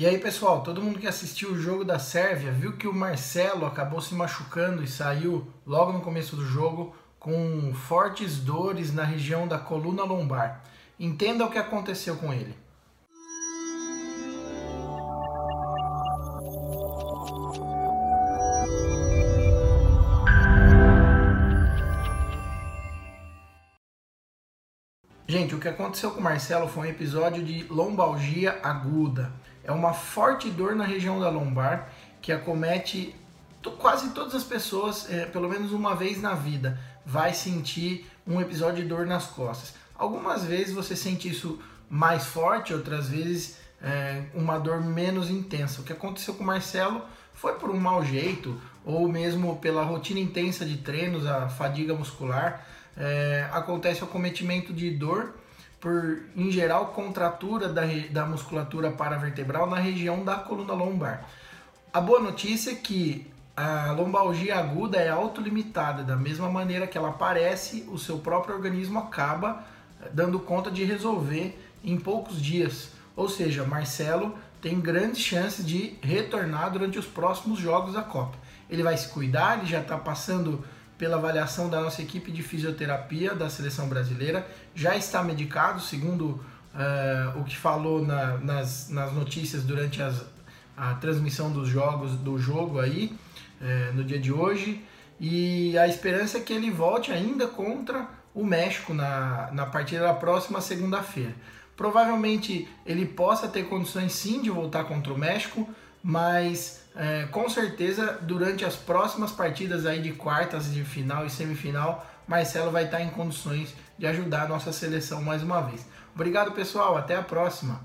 E aí, pessoal, todo mundo que assistiu o jogo da Sérvia viu que o Marcelo acabou se machucando e saiu logo no começo do jogo com fortes dores na região da coluna lombar. Entenda o que aconteceu com ele. Gente, o que aconteceu com o Marcelo foi um episódio de lombalgia aguda. É uma forte dor na região da lombar que acomete quase todas as pessoas, é, pelo menos uma vez na vida, vai sentir um episódio de dor nas costas. Algumas vezes você sente isso mais forte, outras vezes é, uma dor menos intensa. O que aconteceu com o Marcelo foi por um mau jeito ou mesmo pela rotina intensa de treinos, a fadiga muscular é, acontece o acometimento de dor por, em geral, contratura da, da musculatura paravertebral na região da coluna lombar. A boa notícia é que a lombalgia aguda é autolimitada, da mesma maneira que ela aparece, o seu próprio organismo acaba é, dando conta de resolver em poucos dias. Ou seja, Marcelo tem grandes chances de retornar durante os próximos jogos da Copa. Ele vai se cuidar, ele já está passando pela avaliação da nossa equipe de fisioterapia da seleção brasileira. Já está medicado, segundo uh, o que falou na, nas, nas notícias durante as, a transmissão dos jogos do jogo aí uh, no dia de hoje. E a esperança é que ele volte ainda contra o México na, na partida da próxima segunda-feira. Provavelmente ele possa ter condições sim de voltar contra o México, mas é, com certeza durante as próximas partidas aí de quartas de final e semifinal, Marcelo vai estar em condições de ajudar a nossa seleção mais uma vez. Obrigado pessoal, até a próxima.